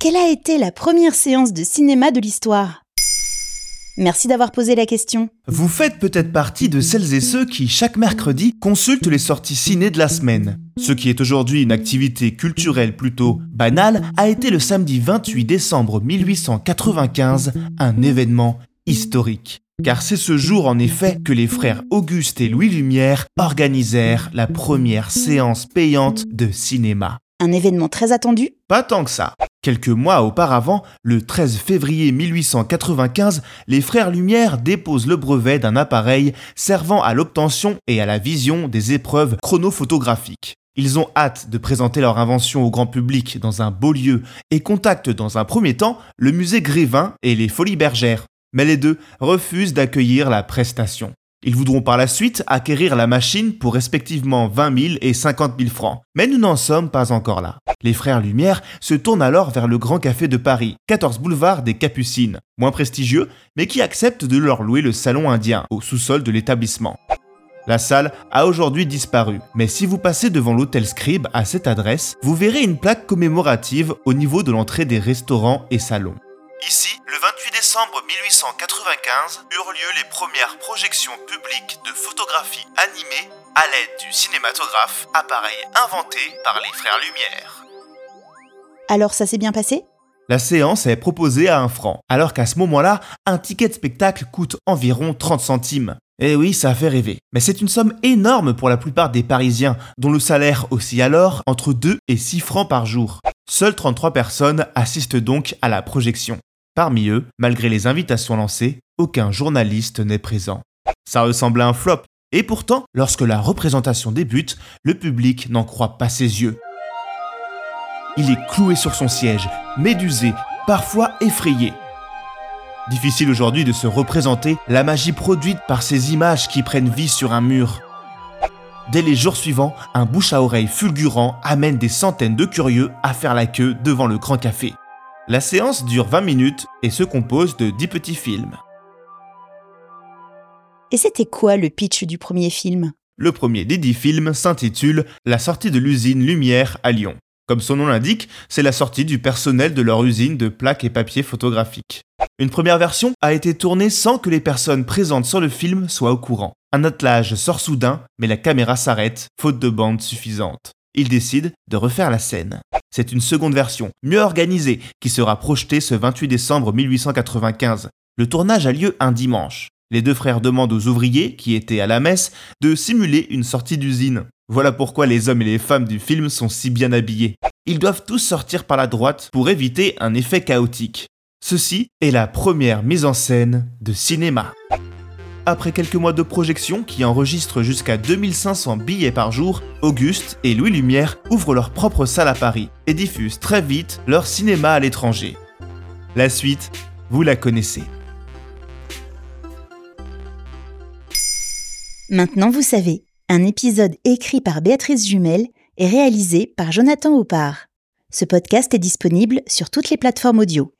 Quelle a été la première séance de cinéma de l'histoire? Merci d'avoir posé la question. Vous faites peut-être partie de celles et ceux qui, chaque mercredi, consultent les sorties ciné de la semaine. Ce qui est aujourd'hui une activité culturelle plutôt banale a été le samedi 28 décembre 1895 un événement historique. Car c'est ce jour en effet que les frères Auguste et Louis Lumière organisèrent la première séance payante de cinéma. Un événement très attendu? Pas tant que ça. Quelques mois auparavant, le 13 février 1895, les frères Lumière déposent le brevet d'un appareil servant à l'obtention et à la vision des épreuves chronophotographiques. Ils ont hâte de présenter leur invention au grand public dans un beau lieu et contactent dans un premier temps le musée Grévin et les Folies Bergères. Mais les deux refusent d'accueillir la prestation. Ils voudront par la suite acquérir la machine pour respectivement 20 000 et 50 000 francs. Mais nous n'en sommes pas encore là. Les frères Lumière se tournent alors vers le Grand Café de Paris, 14 boulevard des Capucines, moins prestigieux, mais qui accepte de leur louer le salon indien au sous-sol de l'établissement. La salle a aujourd'hui disparu, mais si vous passez devant l'hôtel Scribe à cette adresse, vous verrez une plaque commémorative au niveau de l'entrée des restaurants et salons. Ici, le 28 décembre 1895 eurent lieu les premières projections publiques de photographie animée à l'aide du cinématographe, appareil inventé par les frères Lumière. Alors ça s'est bien passé? La séance est proposée à un franc, alors qu'à ce moment-là, un ticket de spectacle coûte environ 30 centimes. Eh oui, ça a fait rêver. Mais c'est une somme énorme pour la plupart des Parisiens, dont le salaire oscille alors entre 2 et 6 francs par jour. Seules 33 personnes assistent donc à la projection. Parmi eux, malgré les invitations lancées, aucun journaliste n'est présent. Ça ressemble à un flop, et pourtant, lorsque la représentation débute, le public n'en croit pas ses yeux. Il est cloué sur son siège, médusé, parfois effrayé. Difficile aujourd'hui de se représenter la magie produite par ces images qui prennent vie sur un mur. Dès les jours suivants, un bouche à oreille fulgurant amène des centaines de curieux à faire la queue devant le grand café. La séance dure 20 minutes et se compose de 10 petits films. Et c'était quoi le pitch du premier film? Le premier des 10 films s'intitule La sortie de l'usine Lumière à Lyon. Comme son nom l'indique, c'est la sortie du personnel de leur usine de plaques et papier photographiques. Une première version a été tournée sans que les personnes présentes sur le film soient au courant. Un attelage sort soudain, mais la caméra s'arrête, faute de bande suffisante. Ils décident de refaire la scène. C'est une seconde version, mieux organisée, qui sera projetée ce 28 décembre 1895. Le tournage a lieu un dimanche. Les deux frères demandent aux ouvriers, qui étaient à la messe, de simuler une sortie d'usine. Voilà pourquoi les hommes et les femmes du film sont si bien habillés. Ils doivent tous sortir par la droite pour éviter un effet chaotique. Ceci est la première mise en scène de cinéma. Après quelques mois de projection qui enregistrent jusqu'à 2500 billets par jour, Auguste et Louis Lumière ouvrent leur propre salle à Paris et diffusent très vite leur cinéma à l'étranger. La suite, vous la connaissez. Maintenant vous savez, un épisode écrit par Béatrice Jumel et réalisé par Jonathan Oppard. Ce podcast est disponible sur toutes les plateformes audio.